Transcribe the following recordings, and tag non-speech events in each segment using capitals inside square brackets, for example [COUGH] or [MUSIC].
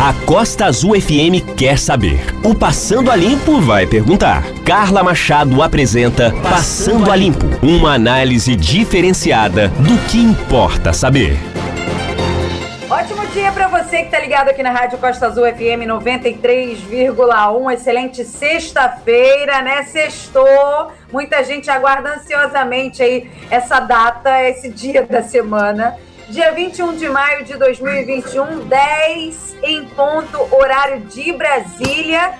A Costa Azul FM quer saber. O Passando a Limpo vai perguntar. Carla Machado apresenta Passando a Limpo uma análise diferenciada do que importa saber. Ótimo dia para você que está ligado aqui na Rádio Costa Azul FM 93,1. Excelente sexta-feira, né? Sextou. Muita gente aguarda ansiosamente aí essa data, esse dia da semana. Dia 21 de maio de 2021, 10 em ponto, horário de Brasília.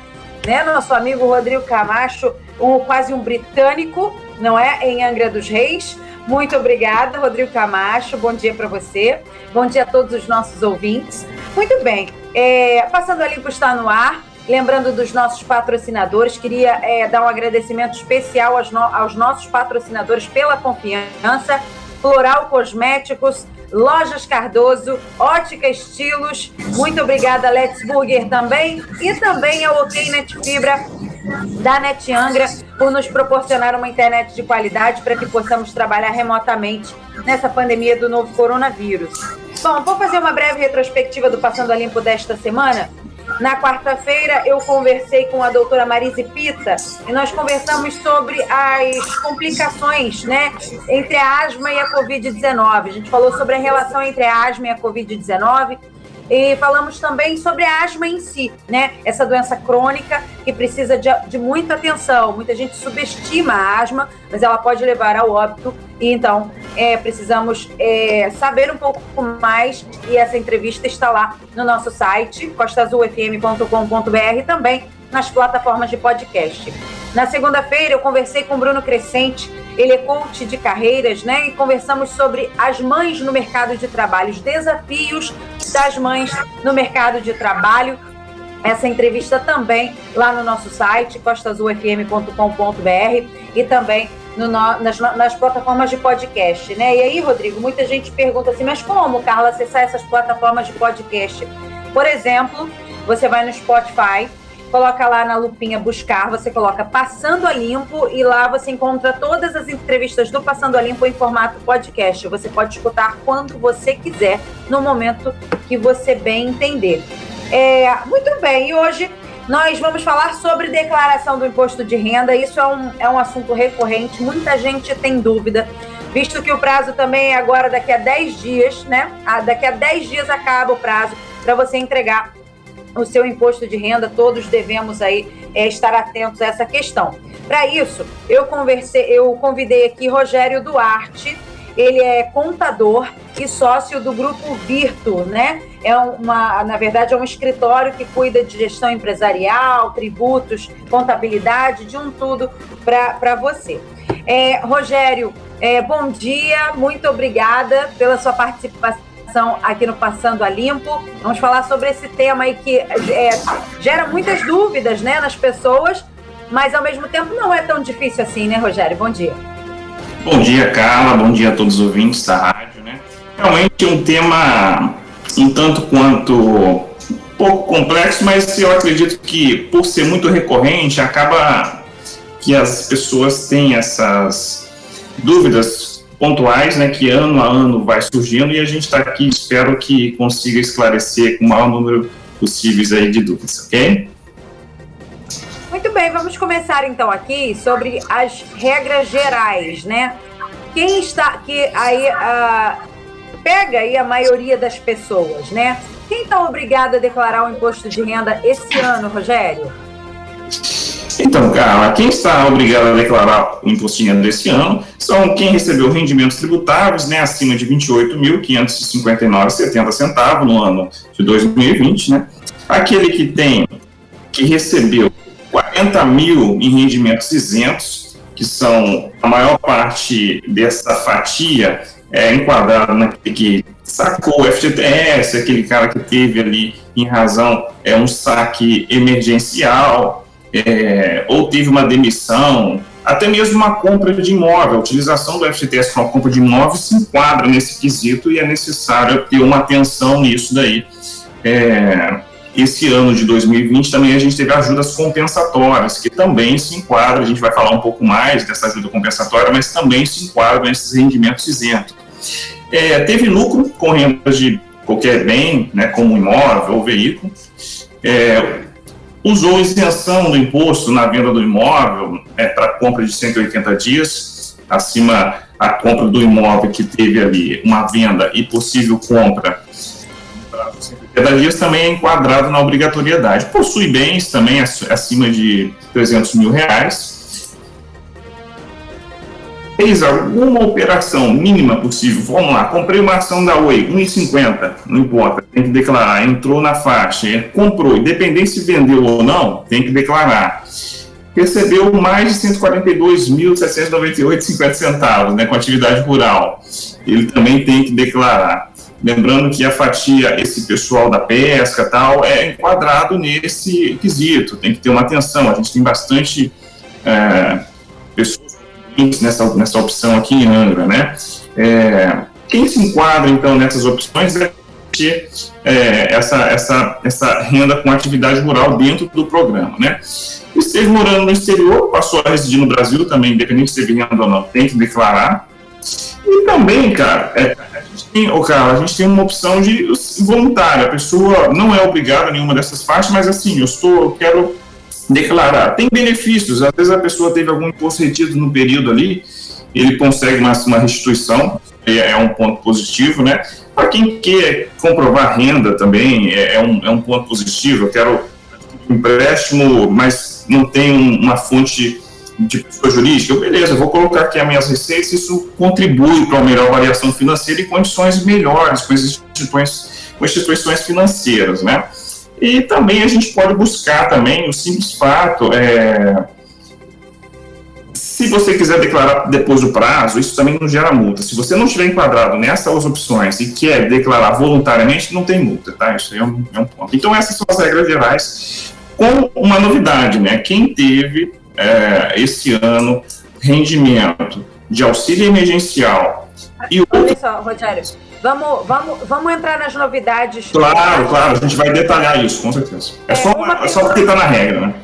Né? Nosso amigo Rodrigo Camacho, um, quase um britânico, não é? Em Angra dos Reis. Muito obrigada, Rodrigo Camacho. Bom dia para você. Bom dia a todos os nossos ouvintes. Muito bem. É, Passando a Limpo está no ar. Lembrando dos nossos patrocinadores, queria é, dar um agradecimento especial aos, no, aos nossos patrocinadores pela confiança. Floral Cosméticos, Lojas Cardoso, Ótica Estilos, muito obrigada Let's Burger também e também a OK Net Fibra da Net Angra por nos proporcionar uma internet de qualidade para que possamos trabalhar remotamente nessa pandemia do novo coronavírus. Bom, vou fazer uma breve retrospectiva do Passando a Limpo desta semana. Na quarta-feira, eu conversei com a doutora Marise Pita e nós conversamos sobre as complicações né, entre a asma e a Covid-19. A gente falou sobre a relação entre a asma e a Covid-19 e falamos também sobre a asma em si, né? Essa doença crônica que precisa de, de muita atenção. Muita gente subestima a asma, mas ela pode levar ao óbito. E então é, precisamos é, saber um pouco mais. E essa entrevista está lá no nosso site, costazulfm.com.br, também nas plataformas de podcast. Na segunda-feira, eu conversei com Bruno Crescente, ele é coach de carreiras, né? E conversamos sobre as mães no mercado de trabalho, os desafios das mães no mercado de trabalho. Essa entrevista também lá no nosso site, costazulfm.com.br e também no, nas, nas, plataformas de podcast, né? E aí, Rodrigo, muita gente pergunta assim, mas como, Carla, acessar essas plataformas de podcast? Por exemplo, você vai no Spotify, coloca lá na lupinha buscar, você coloca Passando a Limpo e lá você encontra todas as entrevistas do Passando a Limpo em formato podcast. Você pode escutar quando você quiser, no momento que você bem entender. É, muito bem, e hoje nós vamos falar sobre declaração do imposto de renda. Isso é um, é um assunto recorrente, muita gente tem dúvida, visto que o prazo também é agora daqui a 10 dias, né? Ah, daqui a 10 dias acaba o prazo para você entregar o seu imposto de renda, todos devemos aí é, estar atentos a essa questão. Para isso, eu conversei, eu convidei aqui Rogério Duarte, ele é contador e sócio do grupo Virtu, né? É uma, na verdade, é um escritório que cuida de gestão empresarial, tributos, contabilidade, de um tudo para você. É, Rogério, é, bom dia, muito obrigada pela sua participação aqui no Passando a Limpo. Vamos falar sobre esse tema aí que é, gera muitas dúvidas né, nas pessoas, mas ao mesmo tempo não é tão difícil assim, né, Rogério? Bom dia. Bom dia, Carla. Bom dia a todos os ouvintes da rádio. Né? Realmente um tema um tanto quanto um pouco complexo, mas eu acredito que por ser muito recorrente, acaba que as pessoas têm essas dúvidas pontuais, né, que ano a ano vai surgindo e a gente está aqui, espero que consiga esclarecer com o maior número possíveis aí de dúvidas, ok? Muito bem, vamos começar então aqui sobre as regras gerais, né? Quem está que aí uh, pega aí a maioria das pessoas, né? Quem está obrigado a declarar o imposto de renda esse ano, Rogério? Então, Carla, quem está obrigado a declarar o renda desse ano são quem recebeu rendimentos tributáveis né, acima de R$ 28.559,70 no ano de 2020, né? Aquele que tem, que recebeu 40 mil em rendimentos isentos, que são a maior parte dessa fatia é enquadrada naquele que sacou FGTS, aquele cara que teve ali em razão é um saque emergencial, é, ou teve uma demissão, até mesmo uma compra de imóvel, a utilização do FGTS para uma compra de imóvel se enquadra nesse quesito e é necessário ter uma atenção nisso daí. É, esse ano de 2020 também a gente teve ajudas compensatórias, que também se enquadram, a gente vai falar um pouco mais dessa ajuda compensatória, mas também se enquadram nesses rendimentos isentos. É, teve lucro com rendas de qualquer bem, né, como imóvel ou veículo, é, usou isenção do imposto na venda do imóvel é, para compra de 180 dias, acima a compra do imóvel que teve ali uma venda e possível compra para 180 dias também é enquadrado na obrigatoriedade. Possui bens também acima de 300 mil reais, fez alguma operação mínima possível, vamos lá, comprei uma ação da Oi, 1,50, não importa, tem que declarar, entrou na faixa, é, comprou, independente se vendeu ou não, tem que declarar. Recebeu mais de 142.798,50 centavos, né, com atividade rural. Ele também tem que declarar. Lembrando que a fatia, esse pessoal da pesca tal, é enquadrado nesse quesito, tem que ter uma atenção. A gente tem bastante é, nessa, nessa opção aqui em Angra, né? É, quem se enquadra, então, nessas opções é ter é, essa, essa, essa renda com atividade rural dentro do programa, né? Esteve morando no exterior, passou a residir no Brasil também, independente se teve renda ou não, tem que declarar. E também, cara, é, a, gente tem, oh, cara, a gente tem uma opção de voluntária. A pessoa não é obrigada a nenhuma dessas faixas, mas assim, eu estou, eu quero declarar. Tem benefícios, às vezes a pessoa teve algum imposto retido no período ali, ele consegue uma, uma restituição, é, um ponto positivo, né? Para quem quer comprovar renda também, é, é, um, é um ponto positivo. Eu quero empréstimo, mas não tem uma fonte de pessoa jurídica, beleza, vou colocar aqui as minhas receitas, isso contribui para uma melhor variação financeira e condições melhores com instituições, com instituições financeiras, né? E também a gente pode buscar também o simples fato, é, se você quiser declarar depois do prazo, isso também não gera multa. Se você não estiver enquadrado nessas opções e quer declarar voluntariamente, não tem multa, tá? Isso é um, é um ponto. Então essas são as regras gerais, com uma novidade, né? Quem teve é, esse ano rendimento de auxílio emergencial e Olha só, Rogério, Vamos, vamos, vamos entrar nas novidades. Claro, claro, a gente vai detalhar isso, com certeza. É, é só, uma é só porque está na regra, né?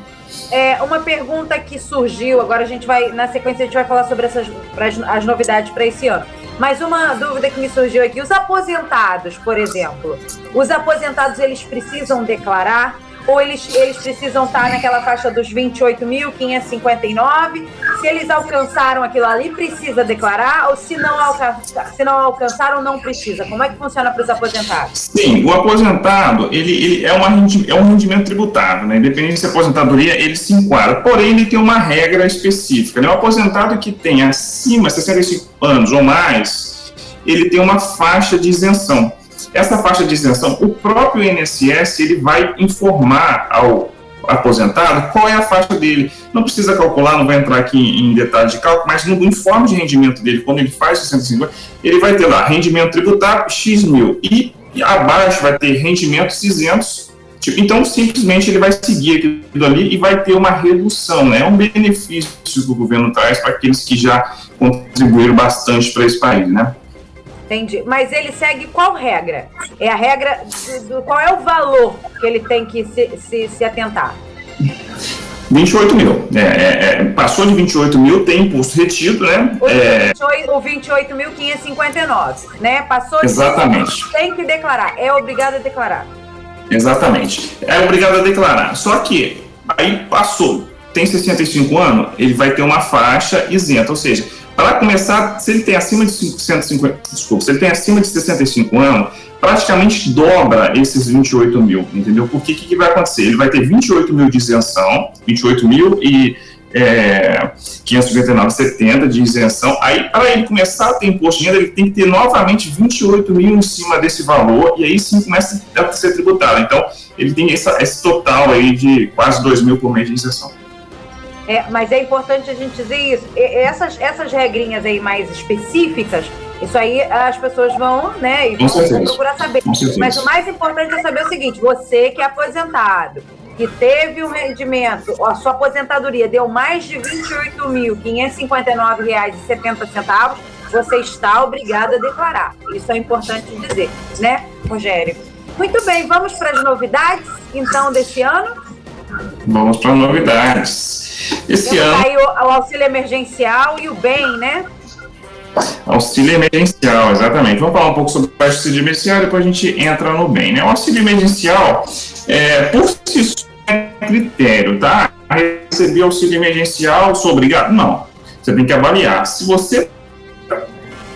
É, uma pergunta que surgiu, agora a gente vai, na sequência, a gente vai falar sobre essas, as, as novidades para esse ano. Mas uma dúvida que me surgiu aqui, os aposentados, por exemplo, os aposentados eles precisam declarar ou eles, eles precisam estar naquela faixa dos 28.559. Se eles alcançaram aquilo ali, precisa declarar, ou se não, alca se não alcançaram, não precisa. Como é que funciona para os aposentados? Sim, o aposentado, ele, ele é, uma, é um rendimento tributável, né? Independente se é aposentadoria, ele se enquadra. Porém, ele tem uma regra específica. Né? O aposentado que tem acima de 65 anos ou mais, ele tem uma faixa de isenção. Essa faixa de isenção, o próprio INSS ele vai informar ao aposentado qual é a faixa dele. Não precisa calcular, não vai entrar aqui em detalhes de cálculo, mas no informe de rendimento dele, quando ele faz 65, ele vai ter lá rendimento tributário X mil e, e abaixo vai ter rendimentos isentos. Tipo, então, simplesmente ele vai seguir aquilo ali e vai ter uma redução, né? É um benefício que o governo traz para aqueles que já contribuíram bastante para esse país, né? Entendi. Mas ele segue qual regra? É a regra do, do qual é o valor que ele tem que se, se, se atentar? 28 mil. É, é, é, passou de 28 mil, tem imposto retido, né? O, é... 28.559, né? Passou de Exatamente. tem que declarar, é obrigado a declarar. Exatamente. É obrigado a declarar. Só que aí passou, tem 65 anos, ele vai ter uma faixa isenta, ou seja, para começar, se ele tem acima de 150, desculpa, se ele tem acima de 65 anos, praticamente dobra esses 28 mil, entendeu? Porque o que, que, vai acontecer? Ele vai ter 28 mil de isenção, 28 mil e é, 559,70 de isenção. Aí, para ele começar a ter imposto de renda, ele tem que ter novamente 28 mil em cima desse valor, e aí sim começa a ser tributado. Então, ele tem essa, esse total aí de quase 2 mil por mês de isenção. É, mas é importante a gente dizer isso. E, essas, essas regrinhas aí mais específicas, isso aí as pessoas vão, né, e vão, vão procurar saber. Mas o mais importante é saber o seguinte: você que é aposentado, que teve um rendimento, a sua aposentadoria deu mais de R$ 28.559,70, você está obrigado a declarar. Isso é importante dizer, né, Rogério? Muito bem, vamos para as novidades, então, desse ano? Vamos para novidades. Esse ano. Aí o, o, auxílio emergencial e o bem, né? Auxílio emergencial, exatamente. Vamos falar um pouco sobre o auxílio emergencial, depois a gente entra no bem. Né? O auxílio emergencial, é, por si só, é critério, tá? Receber auxílio emergencial, sou obrigado? Não. Você tem que avaliar. Se você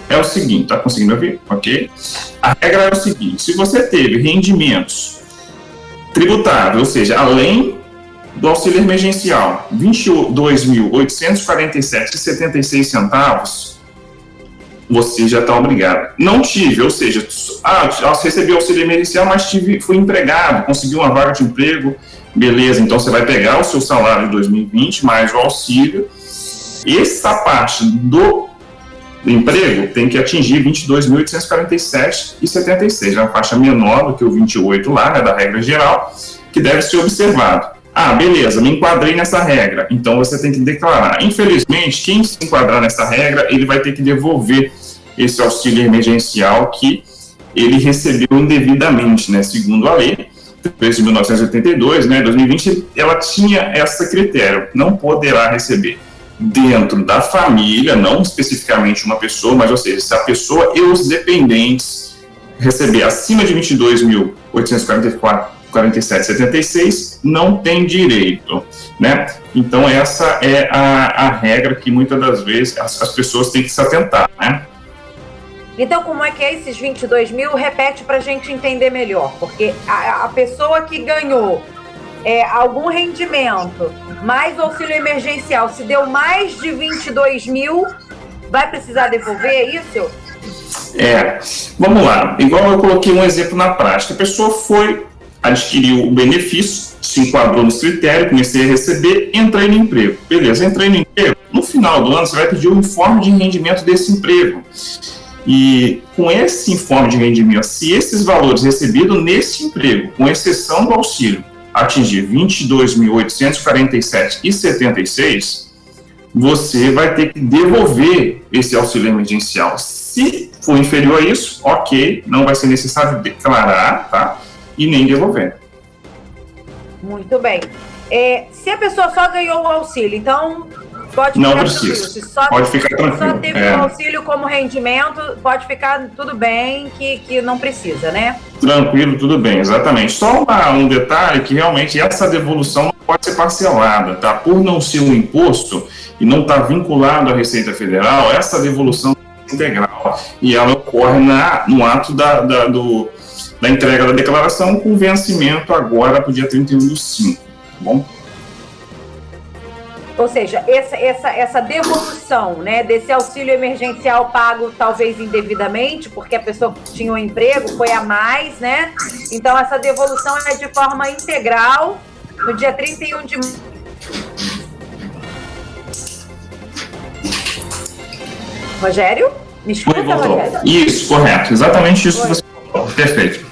é o seguinte, tá conseguindo ouvir? Ok? A regra é o seguinte: se você teve rendimentos tributáveis, ou seja, além do auxílio emergencial, R$ 22.847,76 centavos, você já está obrigado. Não tive, ou seja, ah, recebi auxílio emergencial, mas tive, fui empregado, consegui uma vaga de emprego, beleza, então você vai pegar o seu salário de 2020 mais o auxílio. Essa parte do emprego tem que atingir 22.847,76, é uma faixa menor do que o 28 lá, né, da regra geral, que deve ser observado. Ah, beleza, me enquadrei nessa regra, então você tem que declarar. Infelizmente, quem se enquadrar nessa regra, ele vai ter que devolver esse auxílio emergencial que ele recebeu indevidamente, né, segundo a lei, de 1982, né, 2020, ela tinha esse critério, não poderá receber. Dentro da família, não especificamente uma pessoa, mas, ou seja, se a pessoa e os dependentes receber acima de 22.847,76, não tem direito, né? Então, essa é a, a regra que muitas das vezes as, as pessoas têm que se atentar, né? Então, como é que é esses 22 mil? Repete para a gente entender melhor, porque a, a pessoa que ganhou é, algum rendimento, mais o auxílio emergencial, se deu mais de 22 mil, vai precisar devolver, é isso? É, vamos lá. Igual eu coloquei um exemplo na prática. A pessoa foi, adquiriu o benefício, se enquadrou no critério, comecei a receber, entrei no emprego. Beleza, entrei no emprego. No final do ano, você vai pedir o um informe de rendimento desse emprego. E com esse informe de rendimento, se esses valores recebidos nesse emprego, com exceção do auxílio, atingir 22.847,76, você vai ter que devolver esse auxílio emergencial. Se for inferior a isso, ok, não vai ser necessário declarar, tá? E nem devolver. Muito bem. É, se a pessoa só ganhou o auxílio, então Pode não precisa. Só, pode ficar tranquilo. Só teve é. auxílio como rendimento, pode ficar tudo bem, que, que não precisa, né? Tranquilo, tudo bem, exatamente. Só uma, um detalhe que realmente essa devolução não pode ser parcelada, tá? Por não ser um imposto e não estar tá vinculado à Receita Federal, essa devolução é integral e ela ocorre na, no ato da, da, do, da entrega da declaração com vencimento agora para o dia 31 do 5, tá bom? Ou seja, essa, essa, essa devolução né, desse auxílio emergencial pago talvez indevidamente, porque a pessoa tinha um emprego, foi a mais, né? Então essa devolução é de forma integral no dia 31 de Rogério? Me escuta, Rogério? Isso, correto. Exatamente isso que você falou. Perfeito.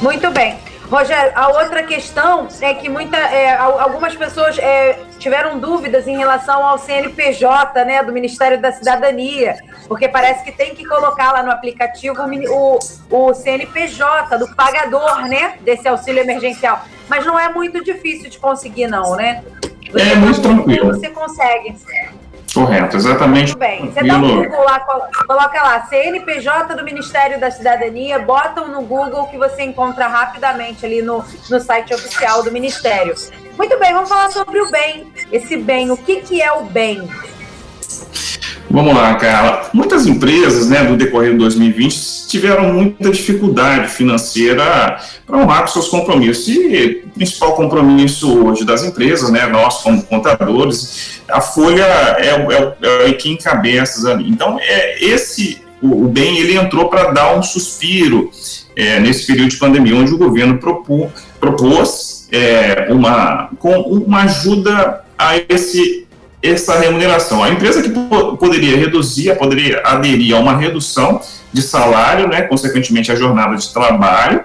Muito bem. Rogério, a outra questão é que muita, é, algumas pessoas é, tiveram dúvidas em relação ao CNPJ, né, do Ministério da Cidadania, porque parece que tem que colocar lá no aplicativo o, o CNPJ do pagador, né, desse auxílio emergencial. Mas não é muito difícil de conseguir, não, né? Você é muito tranquilo. Você consegue. Correto, exatamente. Muito bem. Você dá um Google lá, coloca lá, CNPJ do Ministério da Cidadania, botam no Google que você encontra rapidamente ali no, no site oficial do Ministério. Muito bem, vamos falar sobre o bem. Esse bem, o que, que é o bem? Vamos lá, Carla. Muitas empresas, né, do decorrer de 2020, tiveram muita dificuldade financeira para honrar com seus compromissos. E o principal compromisso hoje das empresas, né, nós como contadores, a folha é, é, é quem encabeça ali. Então, é esse o, o bem ele entrou para dar um suspiro é, nesse período de pandemia, onde o governo propô, propôs é, uma, com uma ajuda a esse essa remuneração. A empresa que poderia reduzir, poderia aderir a uma redução de salário, né, consequentemente a jornada de trabalho,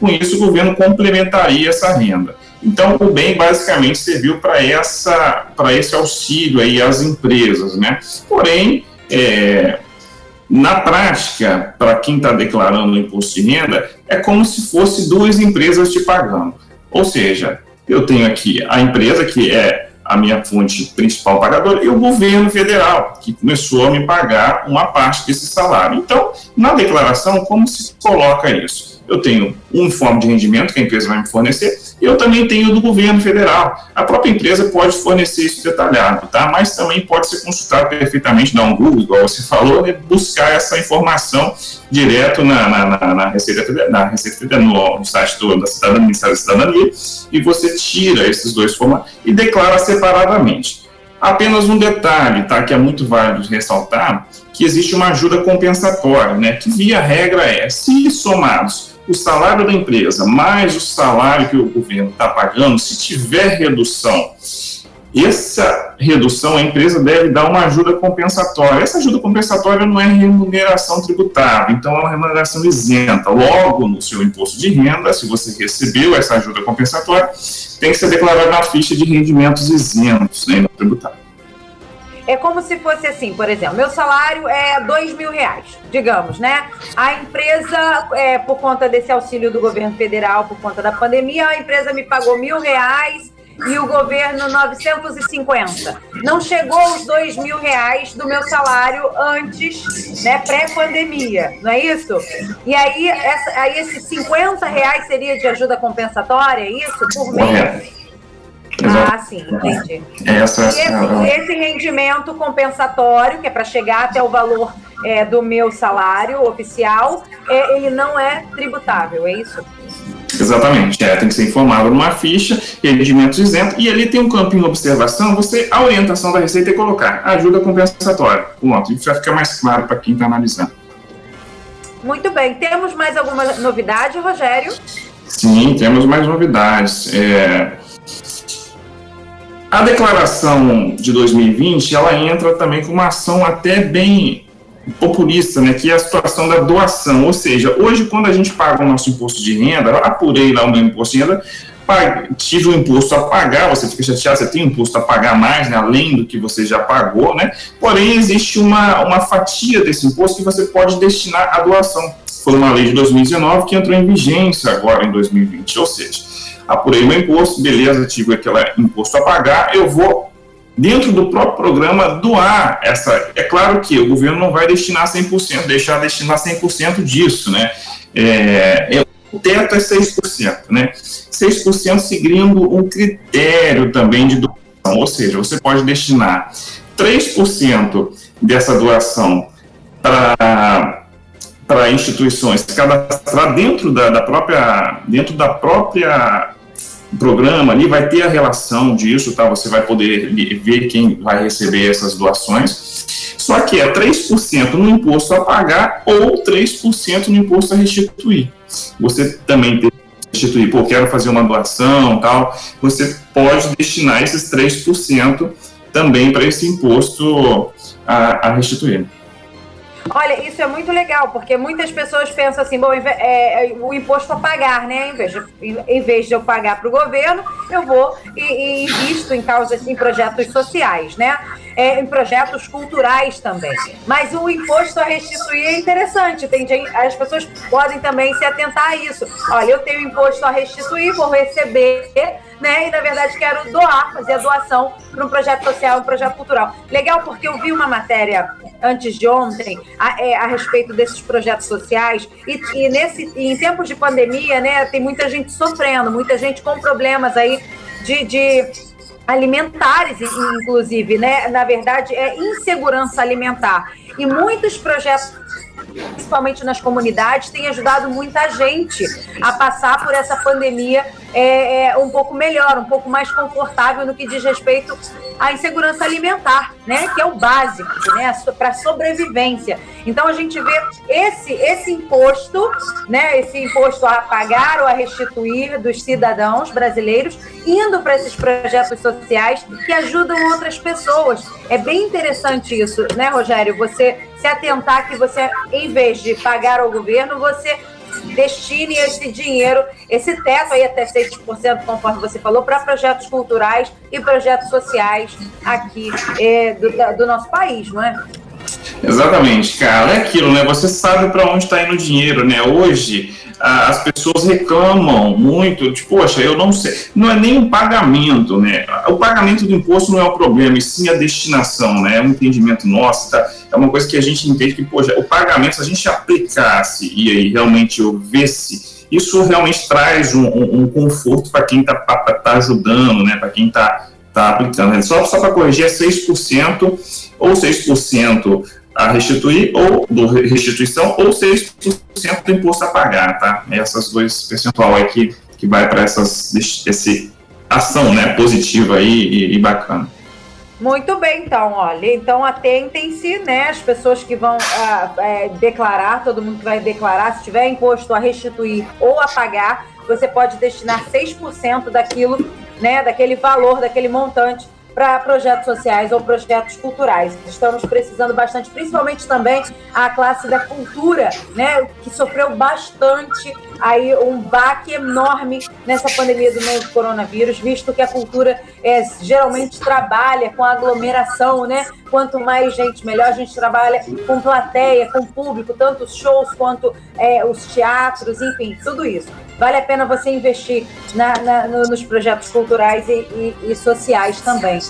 com isso o governo complementaria essa renda. Então o bem basicamente serviu para essa para esse auxílio aí às empresas, né? Porém, é, na prática, para quem está declarando o imposto de renda, é como se fosse duas empresas te pagando. Ou seja, eu tenho aqui a empresa que é a minha fonte principal pagadora, e o governo federal, que começou a me pagar uma parte desse salário. Então, na declaração, como se coloca isso? Eu tenho um informe de rendimento que a empresa vai me fornecer, e eu também tenho do governo federal. A própria empresa pode fornecer isso detalhado, tá? Mas também pode ser consultado perfeitamente, dar um Google, igual você falou, né? buscar essa informação direto na, na, na, na Receita Federal, na Receita Federal no, site do, da Cidadania, da Cidadania, e você tira esses dois formatos e declara separadamente. Apenas um detalhe, tá, que é muito válido ressaltar, que existe uma ajuda compensatória, né, que via regra é, se somados o salário da empresa mais o salário que o governo está pagando, se tiver redução, essa redução a empresa deve dar uma ajuda compensatória. Essa ajuda compensatória não é remuneração tributável, então é uma remuneração isenta. Logo, no seu imposto de renda, se você recebeu essa ajuda compensatória, tem que ser declarado na ficha de rendimentos isentos, né, no tributário. É como se fosse assim, por exemplo, meu salário é dois mil reais, digamos, né? A empresa, é, por conta desse auxílio do governo federal, por conta da pandemia, a empresa me pagou mil reais e o governo 950. Não chegou os dois mil reais do meu salário antes, né, pré-pandemia, não é isso? E aí, essa, aí esses 50 reais seria de ajuda compensatória, é isso? Por mês? Ah, sim, entendi. Essa, e esse, esse rendimento compensatório, que é para chegar até o valor é, do meu salário oficial, é, ele não é tributável, é isso? Exatamente, é, tem que ser informado numa ficha, rendimentos isentos, e ali tem um campinho observação, você, a orientação da Receita é colocar ajuda compensatória. Pronto, isso vai ficar mais claro para quem está analisando. Muito bem, temos mais alguma novidade, Rogério? Sim, temos mais novidades. É, a declaração de 2020, ela entra também com uma ação até bem populista, né, que é a situação da doação, ou seja, hoje quando a gente paga o nosso imposto de renda, apurei lá o meu imposto de renda, tive um imposto a pagar, você fica chateado, você tem um imposto a pagar mais, né, além do que você já pagou, né, porém existe uma, uma fatia desse imposto que você pode destinar à doação. Foi uma lei de 2019 que entrou em vigência agora em 2020, ou seja, apurei meu imposto, beleza, tive aquele imposto a pagar, eu vou, dentro do próprio programa, doar essa. É claro que o governo não vai destinar 100%, deixar destinar 100% disso, né? É, é, o teto é 6%, né? 6% seguindo um critério também de doação, ou seja, você pode destinar 3% dessa doação para para instituições cadastrar dentro da, da, própria dentro da própria programa ali vai ter a relação disso, tá? Você vai poder ver quem vai receber essas doações. Só que é 3% no imposto a pagar ou 3% no imposto a restituir. Você também tem restituir, pô, quero fazer uma doação, tal. Você pode destinar esses 3% também para esse imposto a, a restituir. Olha, isso é muito legal, porque muitas pessoas pensam assim, bom, é, é, o imposto a pagar, né? Em vez de, em vez de eu pagar para o governo, eu vou e, e invisto em causas, em projetos sociais, né? É, em projetos culturais também. Mas o imposto a restituir é interessante, tem, as pessoas podem também se atentar a isso. Olha, eu tenho imposto a restituir, vou receber né? E na verdade quero doar, fazer a doação para um projeto social, um projeto cultural. Legal, porque eu vi uma matéria antes de ontem a, é, a respeito desses projetos sociais e, e nesse em tempos de pandemia, né? Tem muita gente sofrendo, muita gente com problemas aí de, de alimentares, inclusive, né? Na verdade, é insegurança alimentar. E muitos projetos principalmente nas comunidades, tem ajudado muita gente a passar por essa pandemia é, é, um pouco melhor, um pouco mais confortável no que diz respeito à insegurança alimentar, né? Que é o básico, né? Para sobrevivência. Então a gente vê esse esse imposto, né? Esse imposto a pagar ou a restituir dos cidadãos brasileiros indo para esses projetos sociais que ajudam outras pessoas. É bem interessante isso, né, Rogério? Você se atentar que você, em vez de pagar ao governo, você destine esse dinheiro, esse teto aí até 6%, conforme você falou, para projetos culturais e projetos sociais aqui é, do, do nosso país, não é? Exatamente, cara. É aquilo, né? Você sabe para onde está indo o dinheiro, né? Hoje as pessoas reclamam muito, de, poxa, eu não sei. Não é nem um pagamento, né? O pagamento do imposto não é o problema, e sim a destinação, né? É um entendimento nosso, tá? É uma coisa que a gente entende que, poxa, o pagamento, se a gente aplicasse e aí realmente houvesse, isso realmente traz um, um, um conforto para quem está tá ajudando, né? Para quem está tá aplicando. Só, só para corrigir, é 6% ou 6% a restituir, ou do restituição, ou 6% do imposto a pagar, tá? Essas dois percentual aí que, que vai para essas esse ação, né, positiva aí e, e bacana. Muito bem, então, olha, então atentem-se, né, as pessoas que vão ah, é, declarar, todo mundo que vai declarar, se tiver imposto a restituir ou a pagar, você pode destinar 6% daquilo, né, daquele valor, daquele montante para projetos sociais ou projetos culturais. Estamos precisando bastante, principalmente também a classe da cultura, né, que sofreu bastante aí um baque enorme nessa pandemia do novo coronavírus, visto que a cultura é, geralmente trabalha com aglomeração, né? Quanto mais gente, melhor a gente trabalha com plateia, com público, tanto os shows quanto é, os teatros, enfim, tudo isso. Vale a pena você investir na, na, no, nos projetos culturais e, e, e sociais também.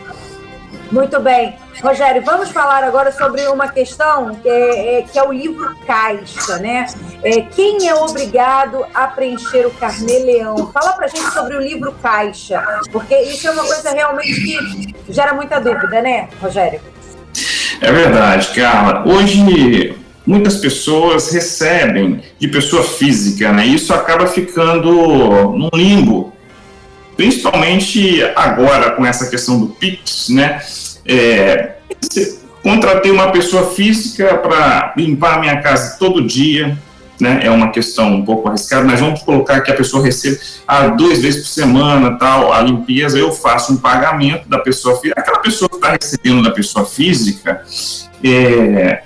Muito bem. Rogério, vamos falar agora sobre uma questão é, é, que é o livro Caixa, né? É, quem é obrigado a preencher o carnê-leão? Fala pra gente sobre o livro Caixa, porque isso é uma coisa realmente que gera muita dúvida, né, Rogério? É verdade, Carla. Hoje, muitas pessoas recebem de pessoa física, né? Isso acaba ficando num limbo principalmente agora com essa questão do Pix, né? É, contratei uma pessoa física para limpar minha casa todo dia, né? É uma questão um pouco arriscada, mas vamos colocar que a pessoa recebe ah, duas vezes por semana, tal, a limpeza, eu faço um pagamento da pessoa física, aquela pessoa que está recebendo da pessoa física, é,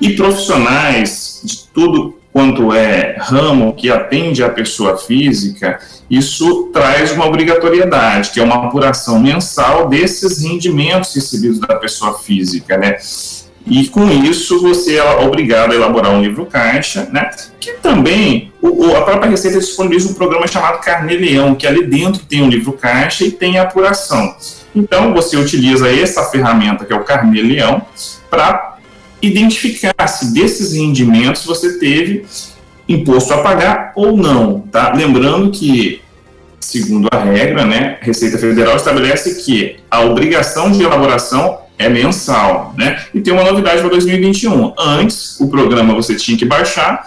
e profissionais de tudo quanto é ramo que atende a pessoa física, isso traz uma obrigatoriedade, que é uma apuração mensal desses rendimentos recebidos da pessoa física, né? E com isso você é obrigado a elaborar um livro caixa, né? Que também o, a própria Receita disponibiliza um programa chamado Carnê Leão, que ali dentro tem um livro caixa e tem a apuração. Então você utiliza essa ferramenta que é o Carnê Leão para identificar se desses rendimentos você teve imposto a pagar ou não, tá? Lembrando que, segundo a regra, né, Receita Federal estabelece que a obrigação de elaboração é mensal, né? E tem uma novidade para 2021. Antes, o programa você tinha que baixar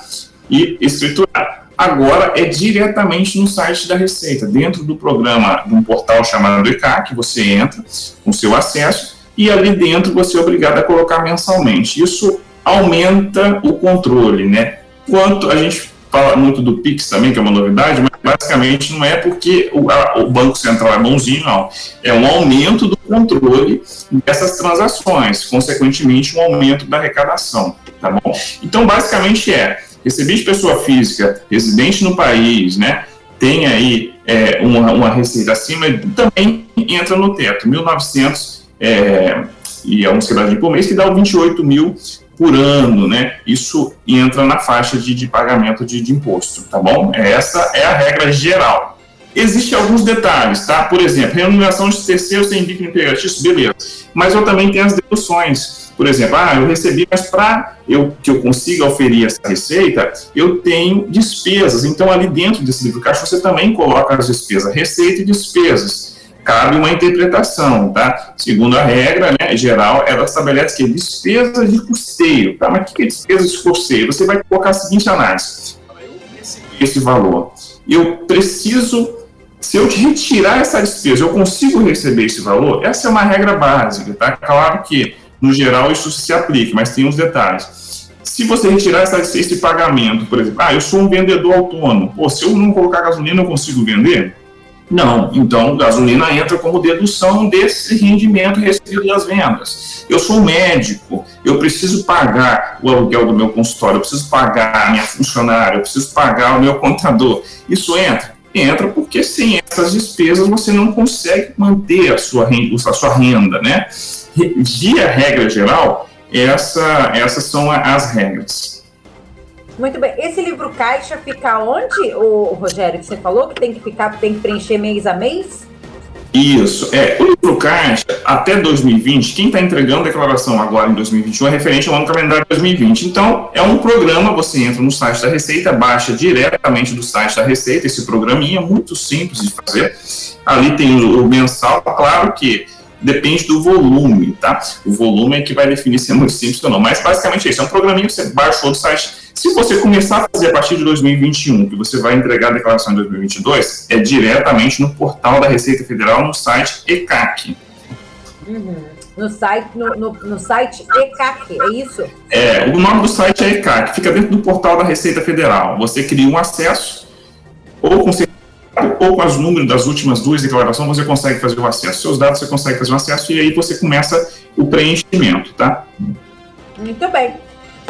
e escriturar. Agora é diretamente no site da Receita, dentro do programa, de um portal chamado ECA, que você entra com seu acesso e ali dentro você é obrigado a colocar mensalmente. Isso aumenta o controle, né? Quanto a gente fala muito do Pix também, que é uma novidade, mas basicamente não é porque o, a, o Banco Central é bonzinho, não. É um aumento do controle dessas transações, consequentemente um aumento da arrecadação, tá bom? Então, basicamente é, receber de pessoa física, residente no país, né, tem aí é, uma, uma receita acima, também entra no teto, 1.900 é, e alguns quebrados por mês, que dá 28 mil por ano, né? Isso entra na faixa de, de pagamento de, de, imposto, tá bom? Essa é a regra geral. Existem alguns detalhes, tá? Por exemplo, remuneração de terceiros sem vínculo empregatício, beleza. Mas eu também tenho as deduções. Por exemplo, ah, eu recebi, mas para eu, que eu consiga oferir essa receita, eu tenho despesas. Então, ali dentro desse livro caixa, você também coloca as despesas, receita e despesas cabe uma interpretação, tá? Segundo a regra né, geral, ela estabelece que despesas de custeio, tá? Mas o que é despesa de custeio? Você vai colocar a seguinte análise: esse valor, eu preciso, se eu retirar essa despesa, eu consigo receber esse valor? Essa é uma regra básica, tá? Claro que, no geral, isso se aplica, mas tem uns detalhes. Se você retirar essa, esse pagamento, por exemplo, ah, eu sou um vendedor autônomo, pô, se eu não colocar gasolina, eu consigo vender? Não, então gasolina entra como dedução desse rendimento recebido das vendas. Eu sou médico, eu preciso pagar o aluguel do meu consultório, eu preciso pagar a minha funcionária, eu preciso pagar o meu contador. Isso entra? Entra porque sem essas despesas você não consegue manter a sua renda, a sua renda né? Via regra geral, essa, essas são as regras. Muito bem. Esse livro caixa fica onde, o Rogério, que você falou que tem que ficar, tem que preencher mês a mês? Isso. É, o livro caixa, até 2020, quem está entregando declaração agora em 2021 é referente ao ano calendário 2020. Então, é um programa, você entra no site da Receita, baixa diretamente do site da Receita esse programinha, muito simples de fazer. Ali tem o, o mensal, claro que depende do volume, tá? O volume é que vai definir se é muito simples ou não. Mas basicamente é isso. É um programinha que você baixou do site se você começar a fazer a partir de 2021, que você vai entregar a declaração em 2022, é diretamente no portal da Receita Federal, no site ECAC. Uhum. No site, no, no, no, site ECAC, é isso? É, o nome do site é ECAC, fica dentro do portal da Receita Federal. Você cria um acesso, ou com ou com os números das últimas duas declarações, você consegue fazer o acesso. Seus dados você consegue fazer o acesso e aí você começa o preenchimento, tá? Muito bem.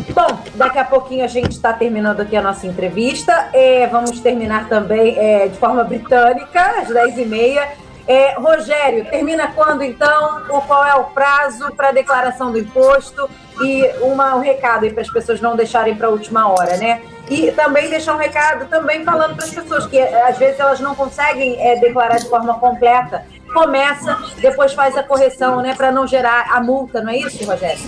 Bom, daqui a pouquinho a gente está terminando aqui a nossa entrevista. É, vamos terminar também é, de forma britânica, às 10h30. É, Rogério, termina quando então? O, qual é o prazo para a declaração do imposto? E uma, um recado aí para as pessoas não deixarem para a última hora, né? E também deixar um recado também falando para as pessoas que às vezes elas não conseguem é, declarar de forma completa. Começa, depois faz a correção, né? Para não gerar a multa, não é isso, Rogério?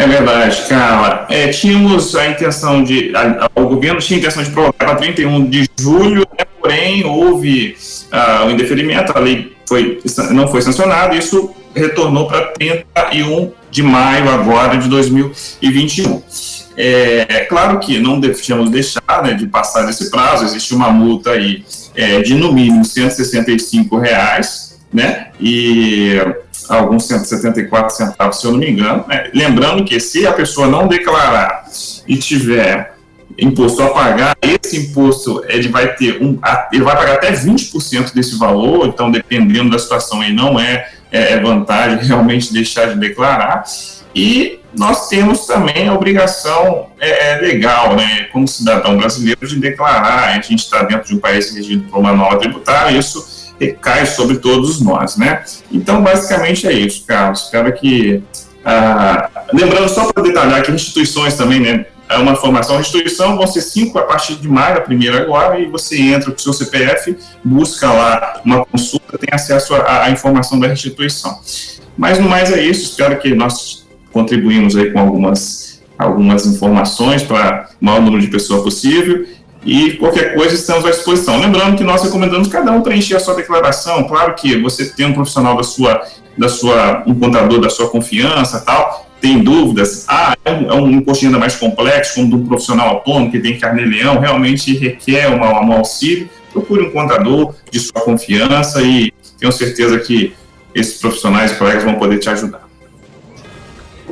É verdade, Carla. É, tínhamos a intenção de. A, o governo tinha a intenção de prorrogar para 31 de julho, né, porém houve uh, um indeferimento, a lei foi, não foi sancionada, isso retornou para 31 de maio agora de 2021. É, é claro que não devemos deixar né, de passar desse prazo, existe uma multa aí é, de no mínimo 165 reais, né? E alguns 174 centavos, se eu não me engano. Né? Lembrando que se a pessoa não declarar e tiver imposto a pagar, esse imposto ele vai ter um, ele vai pagar até 20% desse valor, então dependendo da situação aí não é, é, é vantagem [LAUGHS] realmente deixar de declarar. E nós temos também a obrigação é, é legal, né, como cidadão brasileiro, de declarar. A gente está dentro de um país regido por uma nova tributária, isso recai sobre todos nós, né? Então, basicamente é isso, Carlos. Espero que. Ah, lembrando, só para detalhar que instituições também, né? É uma formação, instituição vão ser cinco a partir de maio, a primeira agora, e você entra com o seu CPF, busca lá uma consulta, tem acesso à informação da instituição. Mas no mais é isso, espero que nós contribuímos aí com algumas, algumas informações para o maior número de pessoas possível e qualquer coisa estamos à disposição. Lembrando que nós recomendamos cada um preencher a sua declaração. Claro que você tem um profissional da sua, da sua um contador da sua confiança, tal. Tem dúvidas? Ah, é um, é um imposto ainda mais complexo, como de um profissional autônomo que tem carnê-leão, realmente requer uma, um auxílio. Procure um contador de sua confiança e tenho certeza que esses profissionais e colegas vão poder te ajudar.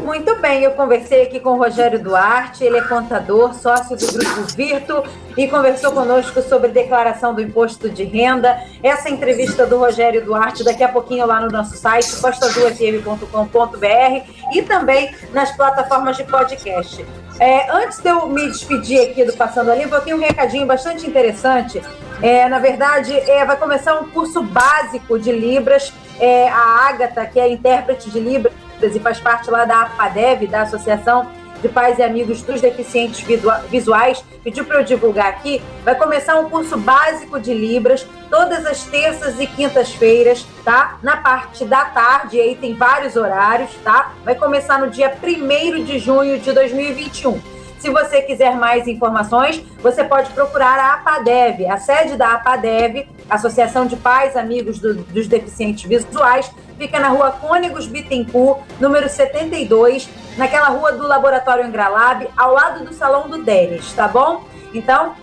Muito bem, eu conversei aqui com o Rogério Duarte, ele é contador, sócio do Grupo Virto e conversou conosco sobre declaração do imposto de renda. Essa entrevista do Rogério Duarte daqui a pouquinho lá no nosso site, costazulfm.com.br e também nas plataformas de podcast. É, antes de eu me despedir aqui do Passando a Limpo, eu tenho um recadinho bastante interessante. É, na verdade, é, vai começar um curso básico de Libras. É, a Ágata, que é intérprete de Libras, e faz parte lá da APADEV, da Associação de Pais e Amigos dos Deficientes Visuais, pediu para eu divulgar aqui. Vai começar um curso básico de Libras, todas as terças e quintas-feiras, tá? Na parte da tarde, aí tem vários horários, tá? Vai começar no dia 1 de junho de 2021. Se você quiser mais informações, você pode procurar a APADEV, a sede da APADEV, Associação de Pais Amigos do, dos Deficientes Visuais, fica na rua Cônegos Bittencourt, número 72, naquela rua do Laboratório Engralab, ao lado do Salão do Denis, tá bom? Então,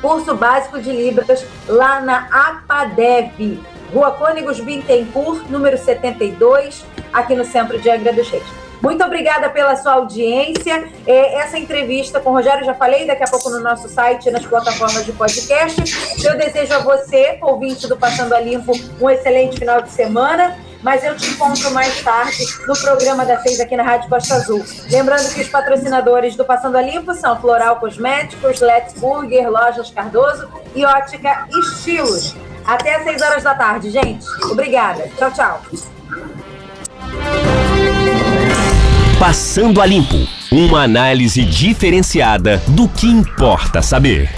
curso básico de Libras lá na APADEV, Rua Cônegos Bittencourt, número 72, aqui no centro de Angra dos Reis. Muito obrigada pela sua audiência. É, essa entrevista com o Rogério, já falei, daqui a pouco no nosso site, nas plataformas de podcast. Eu desejo a você, ouvinte do Passando a Limpo, um excelente final de semana. Mas eu te encontro mais tarde no programa da seis aqui na Rádio Costa Azul. Lembrando que os patrocinadores do Passando a Limpo são Floral Cosméticos, Let's Burger, Lojas Cardoso e Ótica Estilos. Até às 6 horas da tarde, gente. Obrigada. Tchau, tchau. Passando a Limpo uma análise diferenciada do que importa saber.